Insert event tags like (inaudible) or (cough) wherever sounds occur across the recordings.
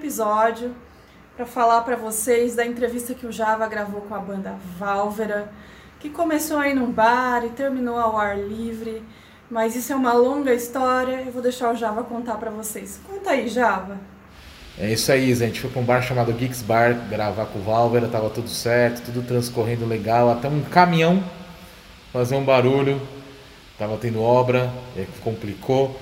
episódio para falar para vocês da entrevista que o Java gravou com a banda Válvera, que começou aí num bar e terminou ao ar livre, mas isso é uma longa história, eu vou deixar o Java contar para vocês. Conta aí, Java. É isso aí. A gente foi para um bar chamado Geeks Bar gravar com o Válvera, tava tudo certo, tudo transcorrendo legal, até um caminhão fazer um barulho, tava tendo obra, complicou,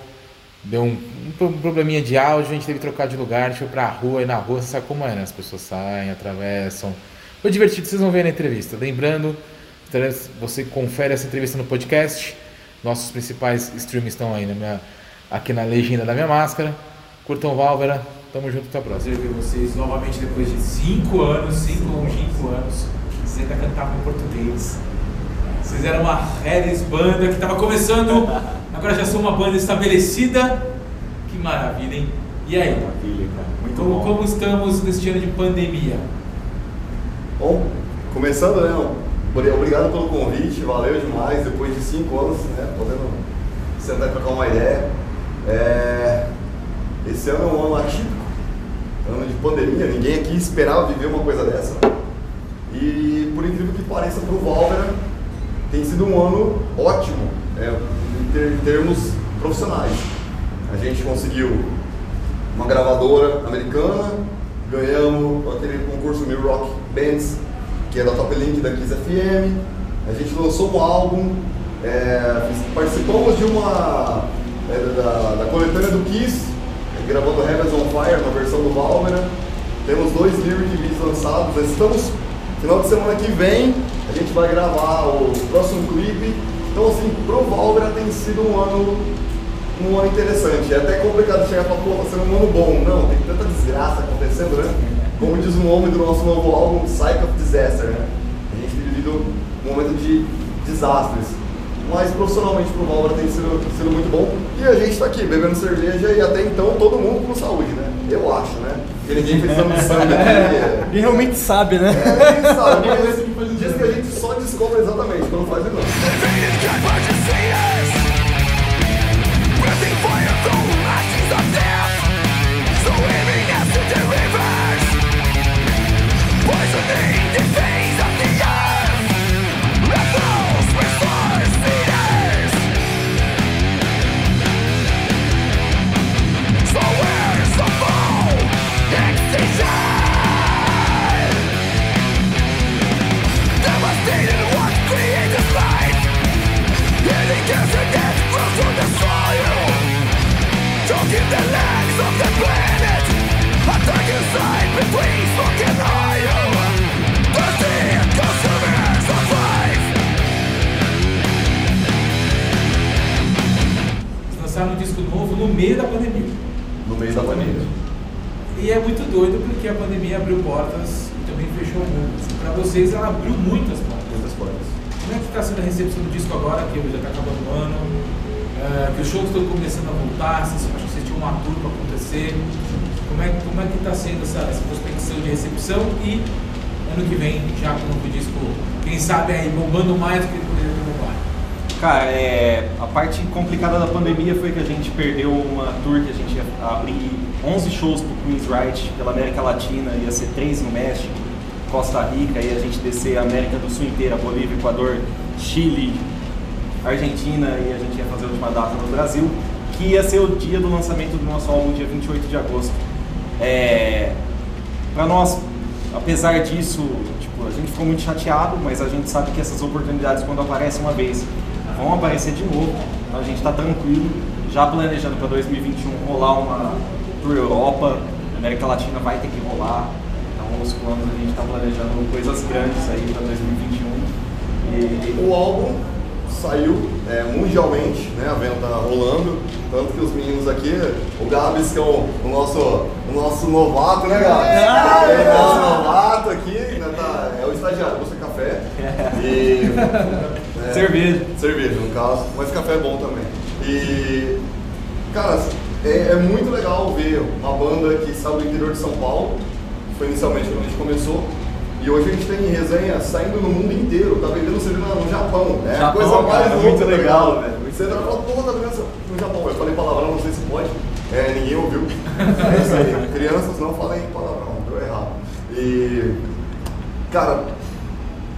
deu um, um, probleminha de áudio, a gente teve que trocar de lugar, a gente foi pra rua, e na rua você sabe como é, né? As pessoas saem, atravessam. Foi divertido, vocês vão ver na entrevista. Lembrando, você confere essa entrevista no podcast. Nossos principais streams estão aí na minha, aqui na legenda da minha máscara. Curtam Válvera, tamo junto, até a próxima. Prazer ver vocês novamente depois de 5 anos, 5 longínquos anos. Vocês ainda cantavam em português. Vocês eram uma Harris banda que estava começando, agora já são uma banda estabelecida. Que maravilha, hein? E aí? Maravilha, cara. Muito como, bom. como estamos neste ano de pandemia? Bom, começando, né? Obrigado pelo convite, valeu demais. Depois de cinco anos, né? Podendo sentar e trocar uma ideia. É... Esse ano é um ano atípico, ano de pandemia. Ninguém aqui esperava viver uma coisa dessa. E por incrível que pareça, para o Válvera, tem sido um ano ótimo é, em, ter, em termos profissionais. A gente conseguiu uma gravadora americana, ganhamos aquele concurso New Rock Bands, que é da Top Link da Kiss FM. A gente lançou um álbum, é, participamos de uma é, da, da coletânea do Kiss, gravando Heavens on Fire, uma versão do Valvera. Temos dois lyric lançados. Estamos final de semana que vem a gente vai gravar o próximo clipe. Então, assim, pro Valvera tem sido um ano, um ano interessante. É até complicado chegar e falar, pô, tá sendo um ano bom. Não, tem tanta desgraça acontecendo, né? Como diz o nome do nosso novo álbum, Cycle of Disaster, né? A gente tem vivido um momento de desastres. Mas profissionalmente pro Valvera tem sido, sido a gente tá aqui bebendo cerveja e até então todo mundo com saúde, né? Eu acho, né? Porque ninguém fez exame de sangue (laughs) aqui. Ninguém realmente sabe, né? É, ninguém sabe. Diz que a gente só descobre exatamente lançaram um disco novo no meio da pandemia. No meio da pandemia. E é muito doido porque a pandemia abriu portas e também fechou muitas. Para vocês, ela abriu muitas portas. Muitas portas. Como é que está sendo a recepção do disco agora, que já está acabando o ano? É, que os shows estão começando a voltar, vocês, acho que vocês tinham uma tour para acontecer. Como é, como é que está sendo essa, essa prospecção de recepção e ano que vem, já com o disco, quem sabe aí, bombando mais do que poderia ter bombado? Cara, é, a parte complicada da pandemia foi que a gente perdeu uma tour que a gente ia abrir 11 shows pro Queen's Right pela América Latina, ia ser 3 no México, Costa Rica, e a gente descer a América do Sul inteira, Bolívia, Equador, Chile, Argentina, e a gente ia fazer a última data no Brasil, que ia ser o dia do lançamento do nosso álbum, dia 28 de agosto. É, para nós, apesar disso, tipo, a gente ficou muito chateado, mas a gente sabe que essas oportunidades, quando aparecem uma vez, vão aparecer de novo. Então a gente está tranquilo, já planejando para 2021 rolar uma tour Europa, América Latina vai ter que rolar. Então os planos a gente está planejando coisas grandes aí para 2021. E O álbum saiu é, mundialmente, né? A venda tá rolando. Tanto que os meninos aqui, o Gabs, que é o, o nosso, o nosso novato, né, Gabs? É, o nosso novato aqui, né, tá, é o estagiário, busca café. (laughs) E. é, Cerveja. Cerveja, no caso, mas café é bom também. E. Cara, é, é muito legal ver uma banda que saiu do interior de São Paulo, foi inicialmente quando a gente começou, E hoje a gente tem resenha saindo no mundo inteiro, tá vendendo CD no Japão. É Japão, coisa mais cara, louca, muito tá legal, velho, Você entra e fala, pô, tá vendendo no Japão. Eu falei palavrão, não sei se pode. É, ninguém ouviu. (laughs) É isso aí. Crianças não falem palavrão, deu errado. E, cara,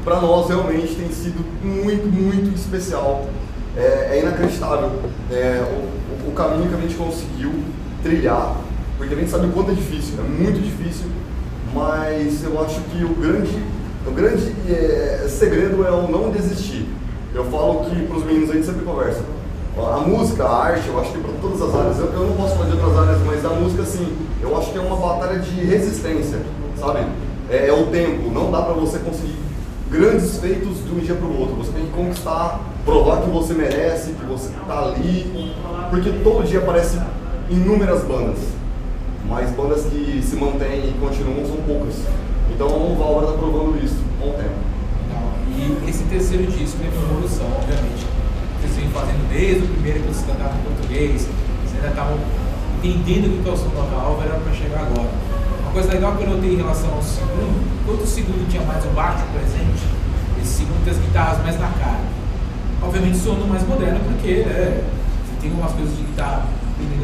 para nós realmente tem sido muito, muito especial. É, é inacreditável é, o, o, caminho que a gente conseguiu trilhar, porque a gente sabe o quanto é difícil, é muito difícil, mas eu acho que o grande, o grande é, segredo é o não desistir. Eu falo que para os meninos a gente sempre conversa. A música, a arte, eu acho que para todas as áreas, eu, eu não posso falar de outras áreas, mas a música sim, eu acho que é uma batalha de resistência, sabe? É, é o tempo, não dá para você conseguir grandes feitos de um dia para o outro. Você tem que conquistar, provar que você merece, que você está ali, porque todo dia aparecem inúmeras bandas, mas bandas que se mantêm e continuam são poucas. Então o Valver está provando isso com o tempo. E esse terceiro disco é uma evolução, obviamente. Vocês vêm fazendo desde o primeiro que vocês cantavam em português, vocês ainda estavam entendendo o que é o som da Valver para chegar agora. Uma coisa legal que eu notei em relação ao segundo, enquanto o segundo tinha mais o baixo presente, esse segundo tem as guitarras mais na cara. Obviamente soando mais moderno, porque né, você tem umas coisas de guitarra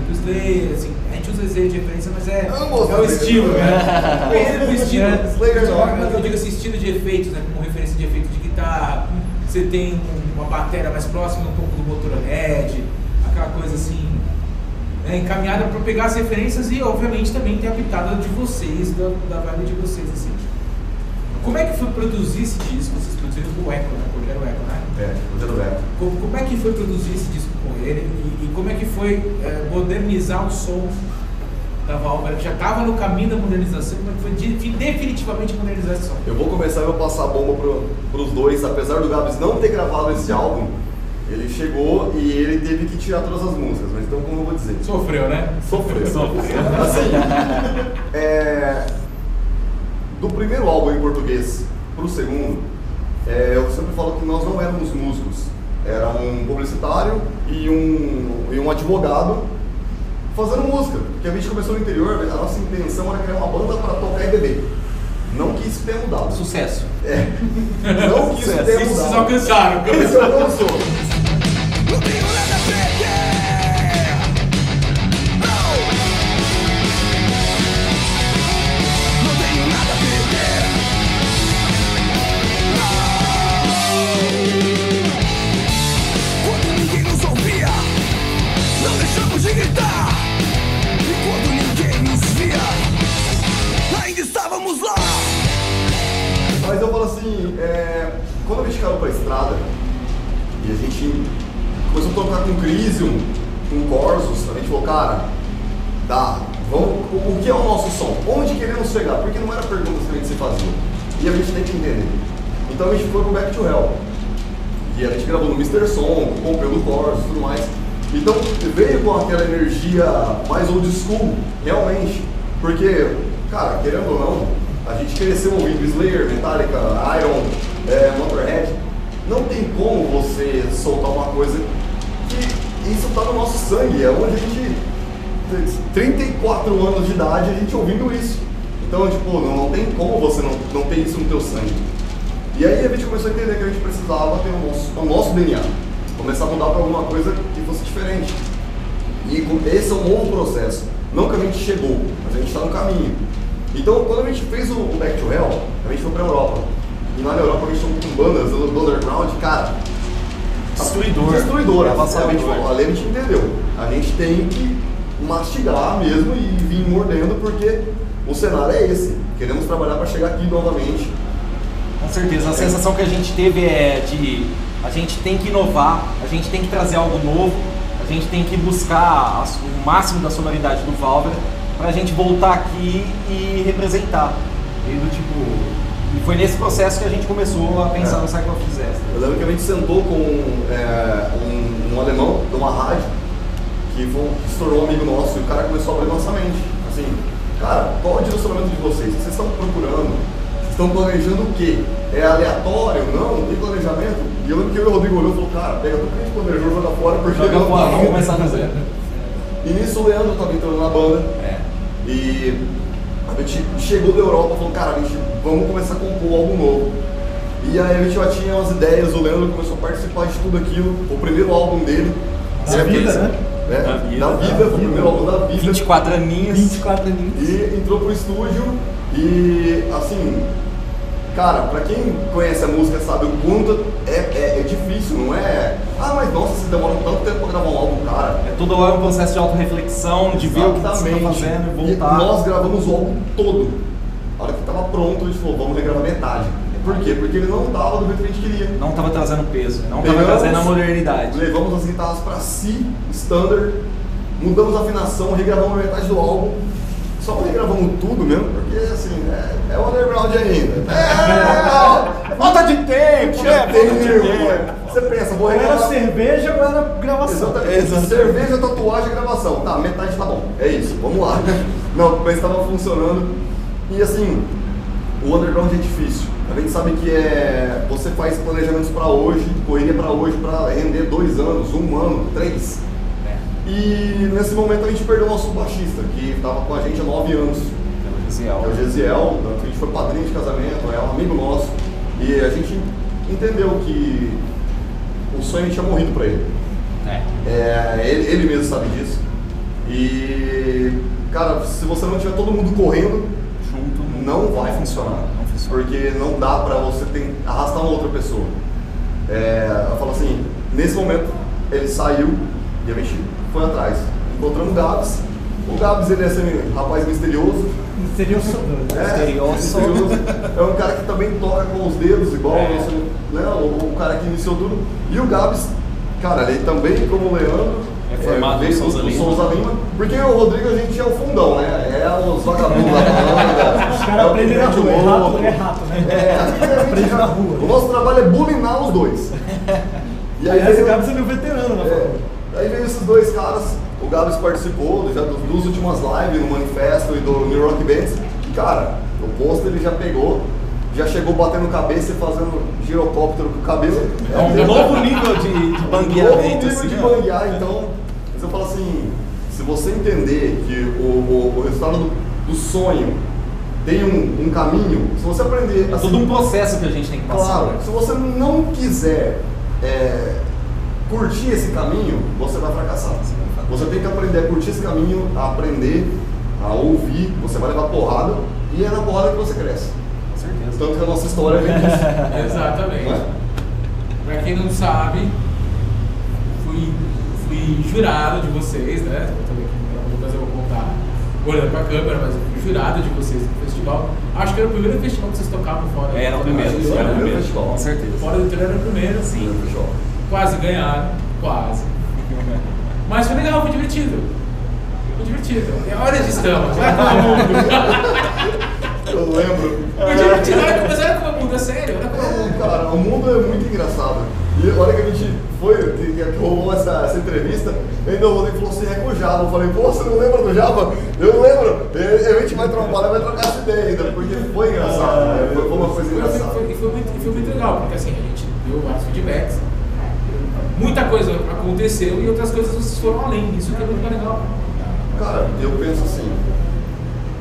pro Slayer, assim, a gente usa Slayer de referência, mas é, Amo é o estilo, né? (laughs) Pendendo pro estilo. Slayer. Mas eu digo assim, estilo de efeitos, né? Como referência de efeito de guitarra, você tem um- uma bateria mais próxima um pouco do Motorhead, aquela coisa assim, né, encaminhada para pegar as referências e obviamente também ter a pitada de vocês, da, da vibe de vocês, assim. Como é que foi produzir esse disco? Vocês produziram com o Echo, né? Porque era o Echo, né? É, o rap. Como, como é que foi produzir esse disco ele e, e como é que foi é, modernizar o som da Valve? Já estava no caminho da modernização, como é que foi de- definitivamente modernizar esse som? Eu vou começar e vou passar a bomba pro, pros dois, apesar do Gabs não ter gravado esse álbum, ele chegou e ele teve que tirar todas as músicas, mas então como eu vou dizer? Sofreu, né? Sofreu. (laughs) Assim, é, do primeiro álbum em português pro segundo, é, eu sempre falo que nós não éramos músicos. Era um publicitário e um, e um advogado fazendo música. Porque a gente começou no interior, a nossa intenção era criar uma banda para tocar e beber. Não que isso tenha mudado. Sucesso. É. Não que isso Sucesso. tenha Isso vocês mudado. alcançaram. Esse alcançou. (laughs) mais old school, realmente. Porque, cara, querendo ou não, a gente cresceu ouvindo Slayer, Metallica, Iron, é, Motorhead. Não tem como você soltar uma coisa que isso tá no nosso sangue. É onde a gente. 34 anos de idade a gente ouvindo isso. Então, tipo, não, não tem como você não, não ter isso no teu sangue. E aí a gente começou a entender que a gente precisava ter o nosso, o nosso DNA. Começar a mudar para alguma coisa que fosse diferente. E esse é um novo processo. Não que a gente chegou, mas a gente está no caminho. Então, quando a gente fez o, Back to Hell, a gente foi para a Europa. E lá na Europa a gente tocou com bandas do underground, cara, Destruidor. É gente avassalador. falou, ali a gente entendeu. A gente tem que mastigar mesmo e vir mordendo porque o cenário é esse. Queremos trabalhar para chegar aqui novamente. Com certeza. A sensação que a gente teve é de a gente tem que inovar, a gente tem que trazer algo novo, a gente tem que buscar o máximo da sonoridade do Valver pra gente voltar aqui e representar. E do tipo. E foi nesse processo que a gente começou a pensar É. no Cycle of Disaster. Eu lembro que a gente sentou com é, um, um alemão de uma rádio que, foi, um- tornou um amigo nosso e o cara começou a abrir nossa mente. Assim, cara, qual é o direcionamento de vocês? O que vocês estão procurando? Estão planejando o quê? É aleatório? Não? Não tem planejamento? E eu lembro que eu e o Rodrigo olhou e falou, cara, pega tudo que a gente planejou, joga fora, porque Joga não fora, vamos começar do zero. E nisso o Leandro estava entrando na banda. É. E A gente chegou da Europa e falou, cara, a gente, vamos começar a compor algo novo. E aí a gente já tinha umas ideias, o Leandro começou a participar de tudo aquilo. O primeiro álbum dele. Da vida, né? É, Da vida, da vida, foi o primeiro álbum da vida. 24 aninhos. 24 aninhos. E entrou pro estúdio e assim, cara, pra quem conhece a música sabe o quanto é, é, é difícil, não é? Ah, mas nossa, você demora tanto tempo pra gravar um álbum, cara. É toda hora um processo de autorreflexão, de ver o que você está fazendo e E voltar. nós gravamos o álbum todo. A hora que tava pronto, a gente falou, vamos regravar metade. Por quê? Porque ele não tava do jeito que a gente queria. Não estava trazendo peso, não estava Pegamos, trazendo a modernidade. Levamos as guitarras pra si, standard, mudamos a afinação, regravamos metade do álbum. Só não regravamos tudo mesmo, porque assim, é, é underground ainda. É, Falta de tempo, né? tempo. De tempo. Você pensa, vou Era regravar. cerveja ou era gravação? Exatamente. Cerveja, tatuagem e gravação. Tá, metade tá bom. É isso, vamos lá. (laughs) Não, mas estava funcionando. E assim, o underground é difícil. A gente sabe que é. Você faz planejamentos para hoje, correria para hoje, para render dois anos, um ano, três. E nesse momento a gente perdeu o nosso baixista, que estava com a gente há nove anos. É o Gesiel, tanto que a gente foi padrinho de casamento, é um amigo nosso. E a gente entendeu que o sonho tinha morrido para ele. É. É, ele, ele mesmo sabe disso. E, cara, se você não tiver todo mundo correndo, Junto não vai funcionar. Não funciona. Porque não dá pra você arrastar uma outra pessoa. É, eu falo assim, nesse momento ele saiu e a gente foi atrás. Encontramos o Gabs. O Gabs ele é assim, um rapaz misterioso. Seria o É, Misterioso. misterioso. É um cara que também toca com os dedos, igual É. esse, né, o, o cara que iniciou tudo. E o Gabs, cara, ele também, como o Leandro, É formado no Souza do Lima. Souza Lima. Porque o Rodrigo a gente é o fundão, né? É os vagabundos da banda. Os caras aprendem na rua, é rato, é rato, né? É, aqui a gente Aprende já- na rua. O nosso trabalho é bulinar os dois. (laughs) E aí, Aliás, o Gabs é meu veterano na aí veio esses dois caras, o Gabs participou já dos, dos últimas lives no Manifesto e do New Rock Bands. E, cara, o posto ele já pegou, já chegou batendo cabeça e fazendo girocóptero com o cabelo. É um novo nível de, de (laughs) Um novo bangueamento, nível assim, de ó. banguear, então, mas eu falo assim, se você entender que o, o, o resultado do, do sonho tem um, um caminho, se você aprender É todo um processo que a gente tem que passar. Claro, né? se você não quiser é, curtir esse caminho, você vai fracassar. Você tem que aprender a curtir esse caminho, a aprender, a ouvir, você vai levar porrada e é na porrada que você cresce. Com certeza. Tanto que a nossa história vem disso. (laughs) Exatamente. é? Pra quem não sabe, fui, fui jurado de vocês, né? Eu também, depois eu vou contar olhando pra câmera, mas eu fui jurado de vocês no festival. Acho que era o primeiro festival que vocês tocavam fora. É, era o primeiro, sim, era o né? primeiro. festival. Com certeza. Fora do interior era o primeiro, Sim, fechou. Quase ganharam, quase. Mas foi legal, foi divertido. Foi divertido. E olha onde estamos, como é o mundo. Eu lembro. Foi divertido, olha como, mas olha como é o mundo, é sério, olha como é o É, mundo. cara, o mundo é muito engraçado. E a hora que a gente foi, que, que rolou essa, essa entrevista, ainda o Rodrigo falou assim, é com o Java. Eu falei, pô, você não lembra do Java? Eu não lembro. E, a gente vai trompar, vai trocar essa ideia ainda, porque foi engraçado, né? Foi, foi uma coisa Foi, engraçada. foi, foi muito, e foi muito legal, porque assim, a gente deu vários feedbacks. Muita coisa aconteceu e outras coisas vocês foram além. Isso que é muito legal. Cara, eu penso assim,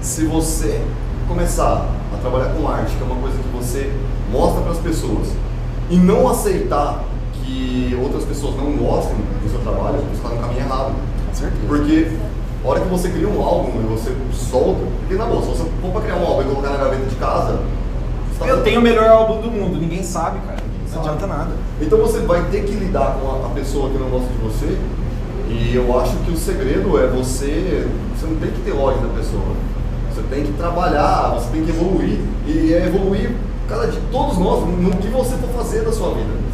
se você começar a trabalhar com arte, que é uma coisa que você mostra para as pessoas, e não aceitar que outras pessoas não gostem do seu trabalho, você está no caminho errado. Certeza. Porque a hora que você cria um álbum e você solta, porque na boa, se você for pra criar um álbum e colocar na gaveta de casa, você tá Eu tenho o melhor álbum do mundo, ninguém sabe, cara. Não adianta nada. Então você vai ter que lidar com a, pessoa que não gosta de você. E eu acho que o segredo é você. Você não tem que ter ódio da pessoa. Você tem que trabalhar, você tem que evoluir. E é evoluir cada dia, todos nós, no que você for fazer da sua vida.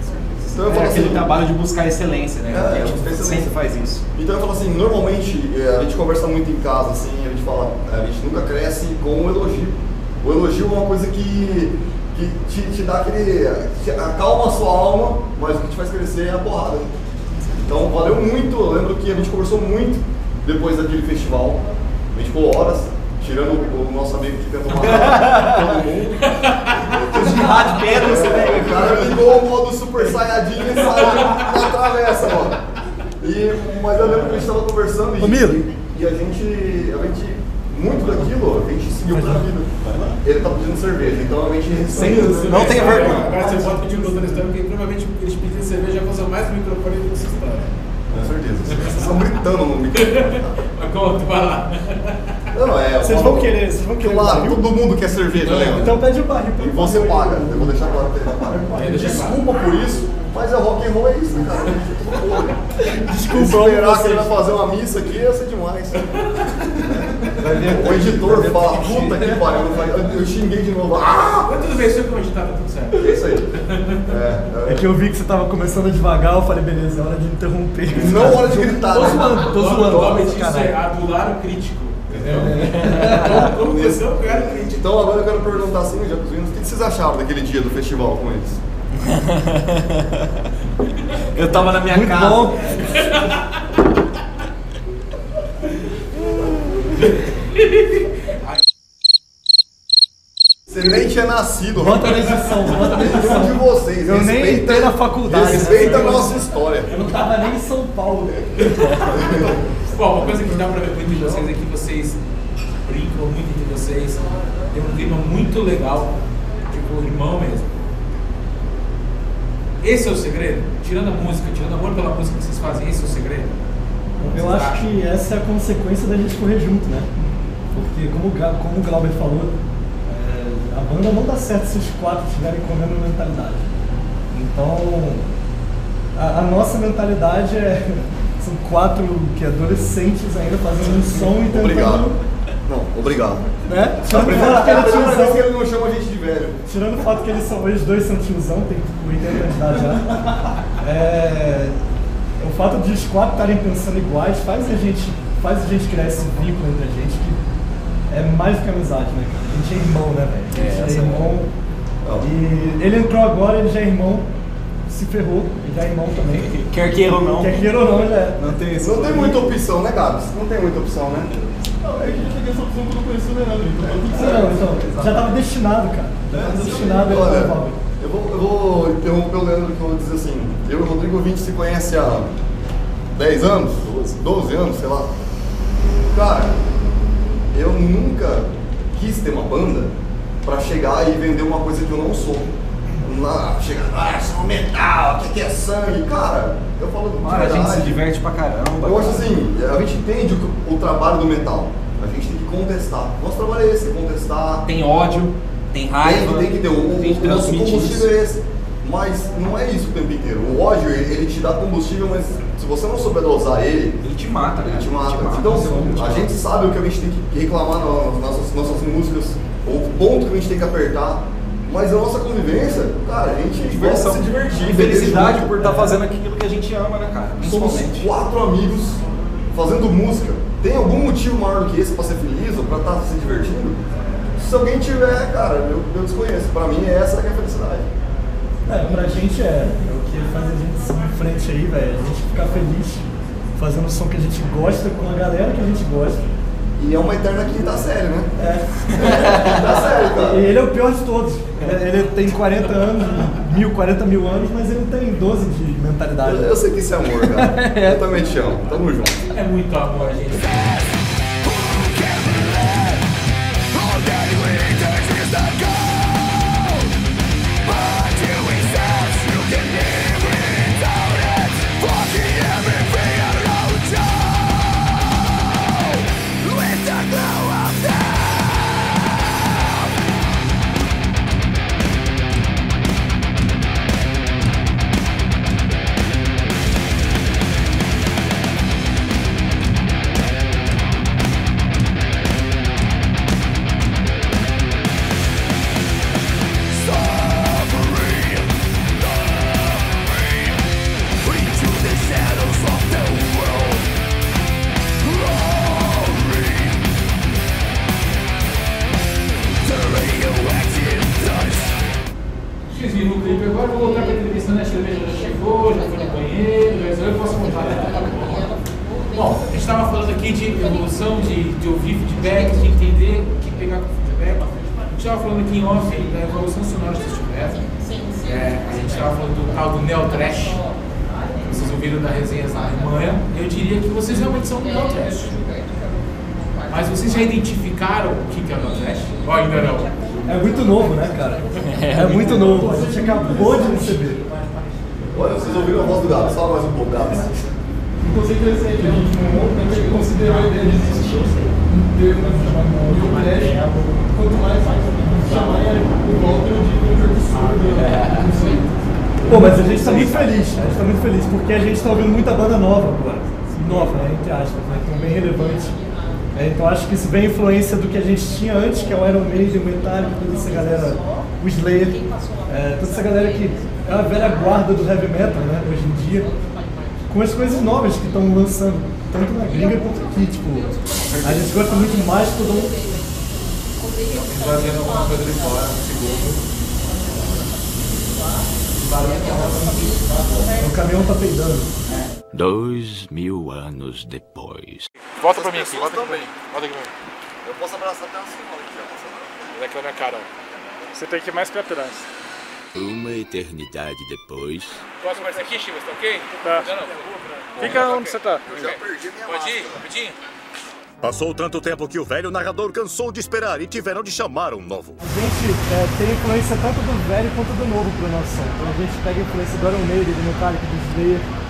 Então eu É falo aquele assim, trabalho de buscar excelência, né? É, a gente excelência. sempre faz isso. Então eu falo assim, normalmente é, a gente conversa muito em casa, assim, a gente fala, a gente nunca cresce com o elogio. O elogio é uma coisa que, que te, te dá aquele. te acalma a sua alma, mas o que te faz crescer é a porrada. Então valeu muito, eu lembro que a gente conversou muito depois daquele festival. A gente ficou horas, tirando o, o nosso amigo que tentou matar todo mundo. Girar de pedra, você É, o cara ligou o modo Super Saiyajin e saiu na travessa, mano. E, mas eu lembro que a gente tava conversando e, Milo. e a gente, a gente muito daquilo a gente seguiu pra vida. Ele tá pedindo cerveja, então a gente Sem- não tenha vergonha. Agora você pode pedir outra história, porque provavelmente eles pedindo cerveja já usam mais o microfone do que história. Com certeza. (laughs) Vocês estão gritando no microfone. Mas conta, vai lá. Não, é. Vocês vão querer, vocês vão querer. Claro, barril? todo mundo quer cerveja, né? Então pede o barril. E você paga. Eu vou deixar claro que ele Desculpa por isso, mas é rock and roll é isso, né, cara? Desculpa, Esperar que ele vai fazer uma missa aqui ia ser demais. O editor fala, puta que pariu, eu xinguei de novo. Ah! Mas tudo bem, eu comentar, tá tudo certo. É isso aí. É, É que eu vi que você tava começando devagar, eu falei, beleza, é hora de interromper. é, não hora de gritar, Tô né? zoando, tô zoando. O nome disso caralho. é adular o crítico. Entendeu? É (laughs) o cara crítico. Então agora eu quero perguntar assim, já pros meninos, o que vocês acharam daquele dia do festival com eles? Eu tava na minha Muito casa. bom. Você nem tinha nascido, Bota na edição, bota na Nenhum de edição. vocês. Eu nem entrei na faculdade, Respeita né? a nossa história. Eu não tava nem em São Paulo. (laughs) Bom, uma coisa que dá pra ver muito de vocês é que vocês brincam muito entre vocês. Tem um clima muito legal, tipo, irmão mesmo. Esse é o segredo? Tirando a música, tirando amor pela música que vocês fazem, esse é o segredo? Eu Vocês acho acham? que essa é a consequência da gente correr junto, né? Porque, como, como o Glauber falou, é, a banda não dá certo se os quatro estiverem com a mesma mentalidade. Então, a, a nossa mentalidade é. São quatro que adolescentes ainda fazendo um som e tentando. Obrigado. Não, obrigado. Né? Tirando o primeira, fato que é ele é vez que tiozão, ele não chama a gente de velho. tirando o fato que eles são, eles dois são tiozão, tem 80 anos de idade já. É, o fato de os quatro estarem pensando iguais faz a gente, faz a gente criar esse vínculo entre a gente que é mais do que amizade, né? A gente é irmão, né, velho? A gente é, irmão. E ele entrou agora, ele já é irmão, se ferrou, ele já é irmão também. Quer queira ou não. Quer queira ou não, ele é. Não tem isso. Não tem muita opção, né, Gabs? Não tem muita opção, né? Não, é que eu peguei essa opção quando eu conheci o Leandro, então Não, então, já tava destinado, cara. Já tava destinado a ele Olha, levar. eu vou, eu vou interromper o Leandro que eu vou dizer assim. Eu e o Rodrigo Vinte se conhece há 10 anos? 12. 12 anos, sei lá. Cara, eu nunca quis ter uma banda pra chegar e vender uma coisa que eu não sou. Lá, chegar, ah, sou metal, o que que é sangue? Cara, eu falo de Cara, a gente se diverte pra caramba. Eu acho assim, a gente entende o, o trabalho do metal. A gente tem que contestar. Nosso trabalho é esse, é contestar. Tem ódio, tem raiva. Tem, que- tem que ter. O, a gente o nosso combustível isso. é esse. Mas não é isso o tempo inteiro. O ódio, ele, ele te dá combustível, mas se você não souber dosar ele, Ele te mata, ele cara. te mata. Ele Então, ele te a mata. gente sabe o que a gente tem que reclamar nas nossas, nossas músicas, o ponto que a gente tem que apertar. Mas a nossa convivência, cara, a gente gosta de se divertir. E felicidade por estar fazendo aquilo que a gente ama, né, cara? Somos Principalmente. quatro amigos fazendo música. Tem algum motivo maior do que esse pra ser feliz ou pra estar se divertindo? Se alguém tiver, cara, eu, eu desconheço. Pra mim, essa que é a felicidade. É, pra gente é, é o que faz a gente seguir em frente aí, velho. A gente ficar feliz fazendo o som que a gente gosta com a galera que a gente gosta. E é uma eterna quinta série, né? É. Quinta série, E cara. ele é o pior de todos. Ele, tem 40 anos, mil, 40 mil anos, mas ele tem 12 de mentalidade. Eu, eu sei que isso é amor, cara. (laughs) Eu também te amo. Tamo junto. É muito amor, gente. Vocês viram o clipe agora, vou voltar para a entrevista, né? A cerveja já chegou, já foi no banheiro, mas eu posso contar. né? Bom, a gente estava falando aqui de evolução, de, de ouvir feedbacks, de entender o que pegar com feedback. A gente estava falando aqui em off da evolução sonora vocês tiveram. É, a gente estava falando do tal do Neo Trash. Vocês ouviram da resenha da Alemanha. Eu diria que vocês realmente são Neo Trash. Mas vocês já identificaram o que é o Nordeste? Ou ainda não? É muito novo, né, cara? (laughs) É muito novo. A gente acabou de receber. Olha, vocês ouviram a voz do Gabs? Fala mais um pouco, Gabs. Inclusive, esse aí, a gente considerou a ideia de existir um termo chamado New Trash. Quanto mais chamarem o digo um absurdo. Não sei. Pô, mas a gente tá muito feliz, a gente tá muito feliz, porque a gente tá ouvindo muita banda nova agora. Nova, né, entre aspas, né, então bem relevante. É, então acho que isso vem influência do que a gente tinha antes, que é o Iron Maiden, o Metallica, toda essa galera, o Slayer, é, toda essa galera que é a velha guarda do heavy metal, né, hoje em dia, com as coisas novas que estão lançando, tanto na gringa quanto aqui, tipo, a gente gosta muito mais de todo mundo. Fazendo alguma coisa de fora, um segundo. O caminhão tá peidando. Dois mil anos depois. Volta pra mim aqui, volta aqui pra também. mim. Volta aqui pra mim. Eu posso abraçar até a senhora aqui, ó. Daqui na minha cara, ó. Você tem que ir mais pra trás. Uma eternidade depois. Posso aparecer aqui, Chivas, tá ok? Tá. Não, não. Fica onde você tá. Eu já perdi minha Pode ir, rapidinho. Passou tanto tempo que o velho narrador cansou de esperar e tiveram de chamar um novo. A gente é, tem influência tanto do velho quanto do novo pro nosso som. Então a gente pega a influência do Iron Maiden, do Metallica, do Slayer.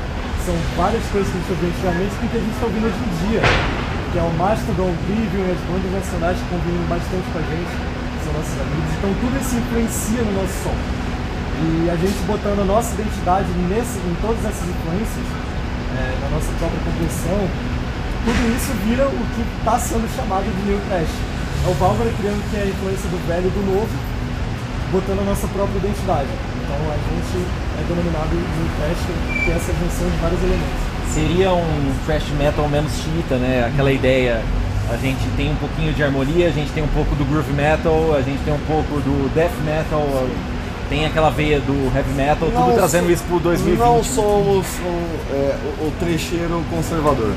São várias coisas que a gente ouvia antigamente que a gente está ouvindo hoje em dia. Que é o Mastodon, o e as bandas nacionais que convivem bastante com a gente, são nossos amigos. Então tudo isso influencia no nosso som. E a gente botando a nossa identidade nesse, em todas essas influências, é, na nossa própria composição, tudo isso vira o que está sendo chamado de New Trash. É o Válvula criando que é a influência do velho e do novo, botando a nossa própria identidade. Então a gente é denominado New Trash, que é essa junção de vários elementos. Seria um thrash metal menos chita, né? Aquela ideia. A gente tem um pouquinho de harmonia, a gente tem um pouco do groove metal, a gente tem um pouco do death metal, tem aquela veia do heavy metal, tudo Não trazendo so- isso pro 2020. Não somos o, é, o trecheiro conservador.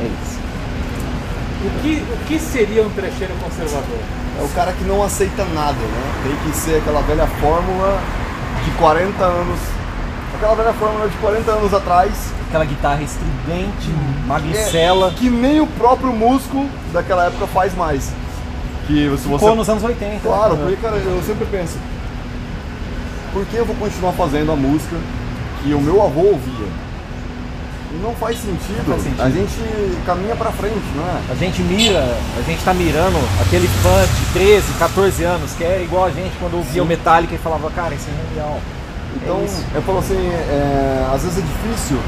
É isso. O que, o que seria um trecheiro conservador? É o cara que não aceita nada, né? Tem que ser aquela velha fórmula de 40 anos. Aquela velha fórmula de 40 anos atrás. Aquela guitarra estridente, é, magricela, que nem o próprio músico daquela época faz mais. Que se você. ficou nos anos 80. Claro, né? porque, cara, eu sempre penso, por que eu vou continuar fazendo a música que o meu avô ouvia? Não faz sentido. faz sentido. A gente caminha pra frente, não é? A gente mira, a gente tá mirando aquele fã de 13, 14 anos, que é igual a gente quando ouvia o Metallica e falava, cara, isso é mundial. Então, É eu falo assim, é, às vezes é difícil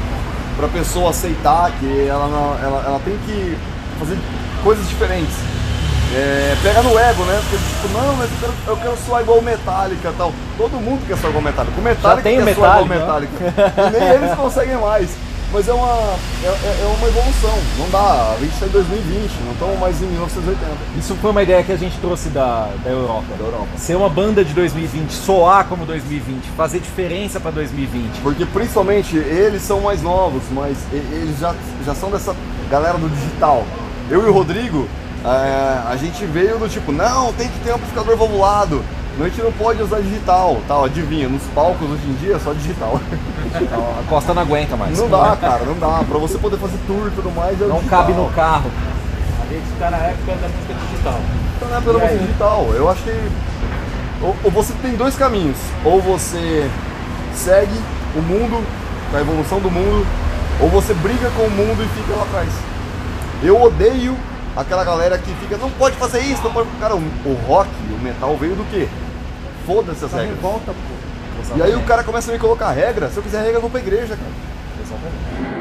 pra pessoa aceitar que ela, não- ela, ela tem que fazer coisas diferentes. É, pega no ego, né? Porque tipo, não, mas eu quero, eu quero soar igual o Metallica e tal. Todo mundo quer soar igual Metallica. O Metallica tem o quer soar igual Metallica, Metallica. E nem eles conseguem mais. Mas é uma, é, é- é uma evolução. Não dá. A gente está em 2020, não estamos mais em 1980. Isso foi uma ideia que a gente trouxe da, da Europa. Da Europa. Ser uma banda de 2020, soar como 2020, fazer diferença pra 2020. Porque principalmente eles são mais novos, mas eles já, já são dessa galera do digital. Eu e o Rodrigo, é, a gente veio do tipo, não, tem que ter amplificador valvulado. A gente não pode usar digital, tal, adivinha, nos palcos hoje em dia é só digital. Então, a Costa não aguenta mais. Não dá, cara, não dá. Pra você poder fazer tour e tudo mais, é o Não digital. cabe no carro. A gente está na época da música digital. Então não é pela música digital. Eu acho que. Ou, ou você tem dois caminhos. Ou você segue o mundo, a evolução do mundo, ou você briga com o mundo e fica lá atrás. Eu odeio aquela galera que fica, não pode fazer isso, não pode. Cara, o, o rock, o metal veio do quê? Foda-se as regras. Revolta, pô. E aí o cara começa a me colocar regra, se eu quiser regra, eu vou pra igreja, cara. Qual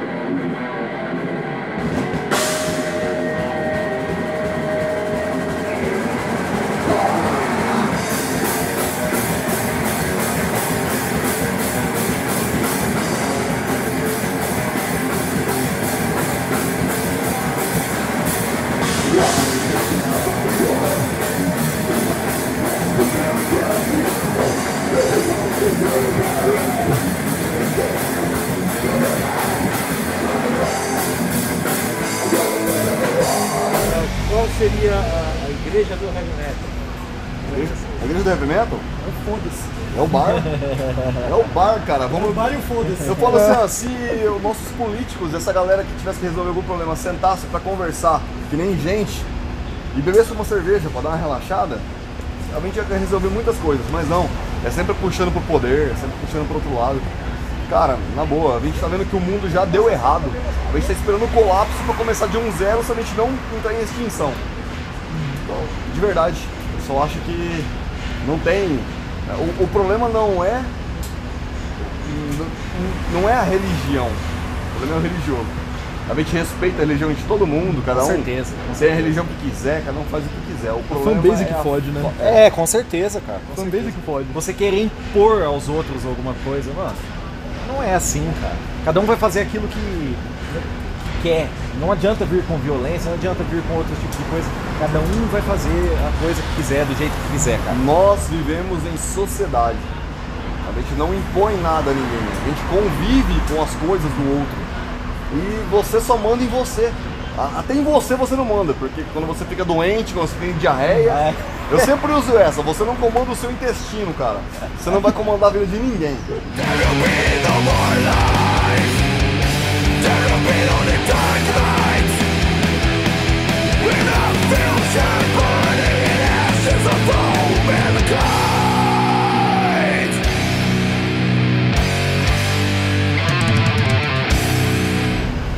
É o bar, cara. Vamos. Vale o foda-se. Eu falo assim, ó, se os nossos políticos, essa galera que tivesse que resolver algum problema, sentasse pra conversar, que nem gente, e bebesse uma cerveja pra dar uma relaxada, a gente ia resolver muitas coisas, mas não. É sempre puxando pro poder, é sempre puxando pro outro lado. Cara, na boa, a gente tá vendo que o mundo já deu errado. A gente tá esperando o colapso pra começar de um zero se a gente não entrar em extinção. Então, de verdade, eu só acho que não tem. O, o problema não é não- não é a religião. O problema é o religioso. A gente respeita a religião de todo mundo, cada um Com certeza, com tem a religião que quiser, cada um faz o que quiser. O problema fanbase é que a- fode, né? É, com certeza, cara. com Fanbase certeza. que pode. Você querer impor aos outros alguma coisa, mano, não é assim, cara. Cada um vai fazer aquilo que quer. Não adianta vir com violência, não adianta vir com outro tipo de coisa. Cada um vai fazer a coisa que quiser, do jeito que quiser, cara. Nós vivemos em sociedade. A gente não impõe nada a ninguém. A gente convive com as coisas do outro. E você só manda em você. Até em você você não manda, porque quando você fica doente, quando você tem diarreia, É. eu sempre uso essa, você não comanda o seu intestino, cara. Você não vai comandar a vida de ninguém.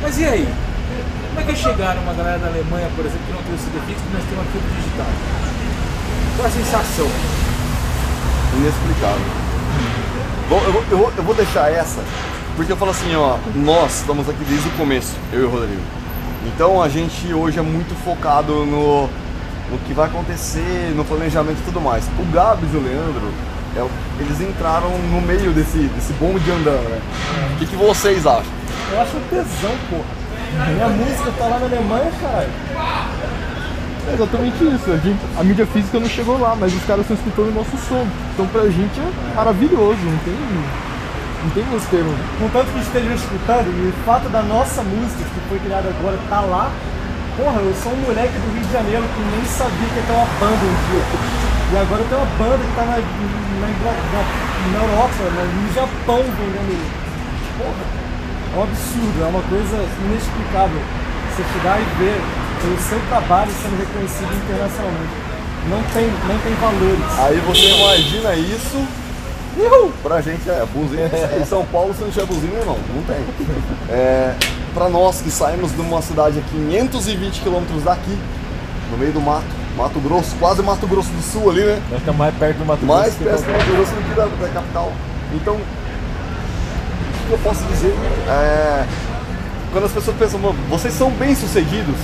Mas e aí? Como é que é chegar numa galera da Alemanha, por exemplo, que não tem o CD físico, mas tem um arquivo digital? Qual a sensação? Inexplicável. Bom, eu eu, eu vou deixar essa, porque eu falo assim, ó, nós estamos aqui desde o começo, eu e o Rodrigo. Então a gente hoje é muito focado no, no que vai acontecer, no planejamento e tudo mais. O Gabs e o Leandro, é eles entraram no meio desse, desse bonde andando, né? O que, que vocês acham? Eu acho tesão, porra. Minha música tá lá na Alemanha, caralho. É exatamente isso. A, gente- a mídia física não chegou lá, mas os caras estão escutando o nosso som. Então pra gente é maravilhoso, não tem, não tem meus termos. Contanto que estejam escutando, e o fato da nossa música, que foi criada agora, tá lá. Porra, eu sou um moleque do Rio de Janeiro que nem sabia que ia ter uma banda um dia. E agora tem uma banda que tá na, na, na- na Europa, na- no Japão vendendo. Porra, é um absurdo, é uma coisa inexplicável. Você chegar e ver o seu trabalho sendo reconhecido internacionalmente. Não tem, não tem valores. Aí você imagina isso. Pra gente é buzina. Em São Paulo, se não tiver buzina, irmão, não tem. É, pra nós que saímos de uma cidade a 520 quilômetros daqui, no meio do mato, Mato Grosso, quase Mato Grosso do Sul ali, né? Nós estamos mais perto do Mato Mais Grosso que perto do Mato Grosso do que da, da capital. Então, o que eu posso dizer? É, quando as pessoas pensam, "Mano, vocês são bem-sucedidos,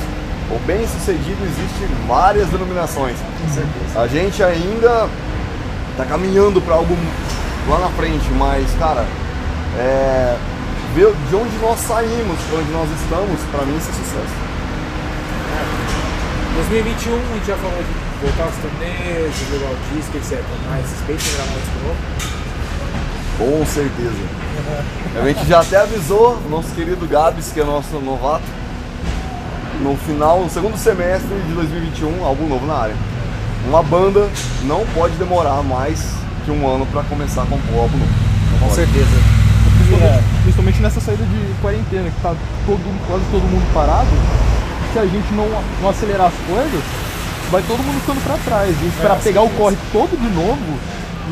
ou bem-sucedido existe várias denominações. A gente ainda tá caminhando para algo lá na frente, mas, cara, é, ver de onde nós saímos, para onde nós estamos, para mim isso é sucesso. 2021 a gente já falou de voltar aos torneios, jogar o disco, etc. Mas pensam em gravar isso de novo? Com certeza. A gente já até avisou o nosso querido Gabs, que é nosso novato, no final, no segundo semestre de 2021, álbum novo na área. Uma banda não pode demorar mais que um ano para começar a compor álbum novo. Com pode. certeza. Principalmente, principalmente nessa saída de quarentena, que tá todo, quase todo mundo parado. Se a gente não, não acelerar as coisas, vai todo mundo ficando pra trás. E esperar pegar o corre todo de novo,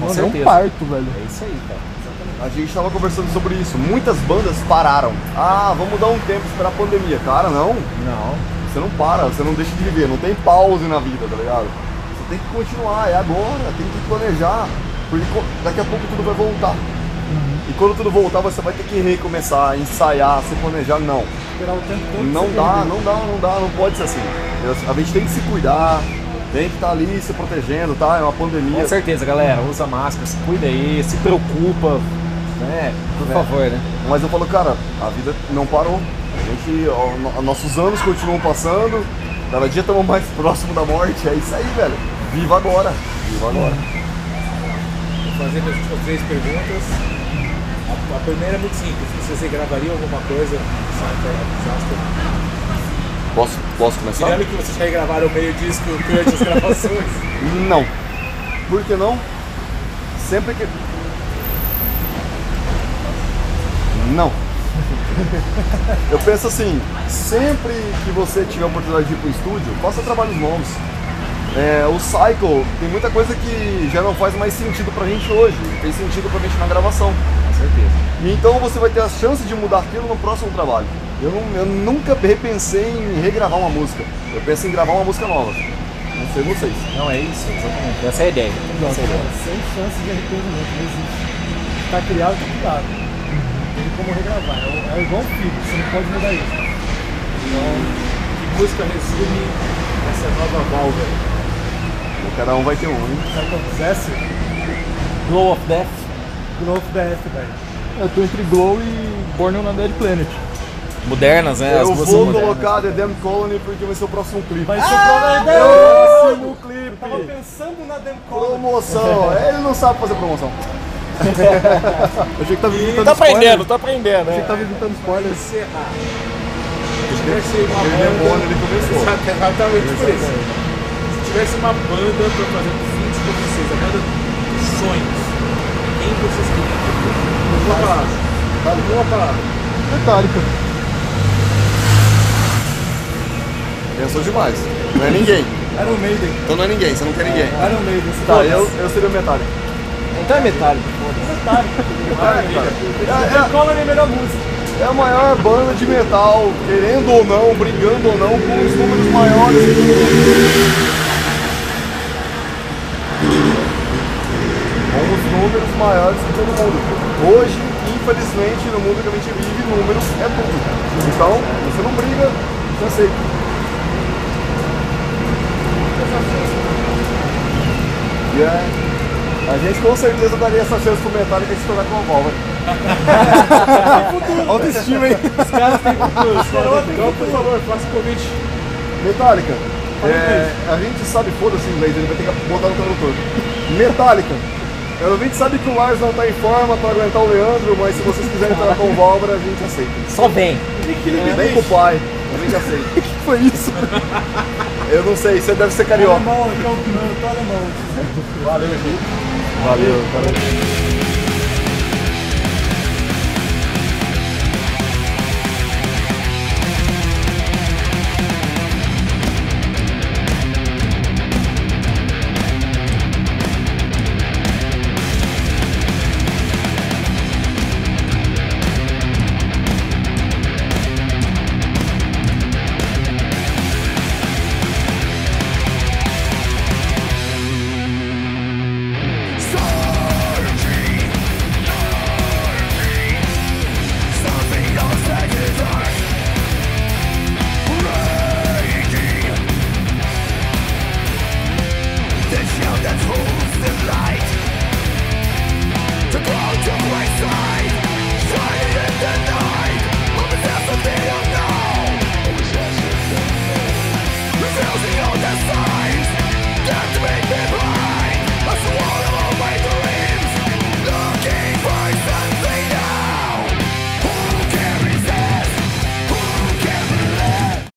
Com mano, é um parto, velho. É isso aí, cara. A gente estava conversando sobre isso. Muitas bandas pararam. Ah, vamos dar um tempo esperar a pandemia. Cara, não. Não. Você não para, você não deixa de viver, não tem pause na vida, tá ligado? Você tem que continuar, é agora, tem que planejar, porque daqui a pouco tudo vai voltar. E quando tudo voltar, você vai ter que recomeçar, ensaiar, se planejar, não. Esperar o tempo todo. Não dá, não dá, não dá, não pode ser assim. A gente tem que se cuidar, tem que estar ali se protegendo, tá? É uma pandemia. Com certeza, galera. Usa máscara, se cuida aí, se preocupa. Né? Por É. favor, né? Mas eu falo, cara, a vida não parou. A gente, ó, no- nossos anos continuam passando, cada dia estamos mais (laughs) próximo da morte. É isso aí, velho. Viva agora. Viva agora. Fazer as últimas três perguntas. A, a primeira é muito simples. Você gravaria alguma coisa, Disaster. Posso, posso começar? Tirando que vocês já gravaram meio disco durante as gravações. (laughs) Não. por que não? Sempre que. Não. Eu penso assim, sempre que você tiver a oportunidade de ir para o estúdio, faça trabalhos novos. É, o Cycle tem muita coisa que já não faz mais sentido pra gente hoje, tem sentido pra gente na gravação. Com certeza. E então você vai ter a chance de mudar aquilo no próximo trabalho. Eu, não- eu nunca repensei em regravar uma música, eu penso em gravar uma música nova. Não sei vocês. Não, é isso, exatamente. Essa é a ideia. Não, Essa é a ideia. sem chance de arrependimento, não existe. Tá criado, tá criado. Não tem como regravar. É, é igual um filho, você não pode mudar isso. Que música resume essa nova válvula? Cada um vai ter um, hein? Sabe qual quisesse? Glow of Death. Glow of Death, velho. Eu tô entre Glow e Born on a Dead Planet. Modernas, né? As eu vou são modernas. colocar The Damn Colony porque vai ser o próximo clipe. Vai ser ah, Próximo Eu tava clipe! pensando na Dem Colony. Promoção! (laughs) Ele não sabe fazer promoção. (laughs) Eu achei que tava evitando Tá spoiler. aprendendo, tá aprendendo. Achei né? que tava evitando spoiler. Encerrar. Tivesse uma Ele é bom, banda. ele começou. Exatamente por isso. Se tivesse uma banda pra fazer um feat com vocês, a banda dos sonhos, quem vocês queriam? Uma palavra. Uma palavra. Metallica. Pensou demais. Não é ninguém. Iron Maiden. Então não é ninguém, você não quer ninguém. Iron Maiden. Tá, eu, eu seria o Metallica. Então é Metallica. É, Dem Colony é a melhor música. é, é a maior banda de metal, querendo ou não, brigando ou não, com os números maiores. Com os números maiores que todo mundo. Hoje, infelizmente, no mundo que a gente vive, números é tudo. Então, você não briga, você aceita. E é, a gente com certeza daria essa chance pro Metallica de se tornar com a válvula. (laughs) Autoestima, hein? Então, por favor, faça o convite. Metallica. É, a gente sabe, foda-se em inglês, ele vai ter que botar no tradutor. Metallica. A gente sabe que o Lars não tá em forma pra aguentar o Leandro, mas se vocês quiserem entrar com o Válvora, a gente aceita. Só vem. Vem com o pai, a gente aceita. (laughs) O que foi isso? Eu não sei, você deve ser carioca. Alemão, aqui é o não, tô alemão. Valeu, valeu.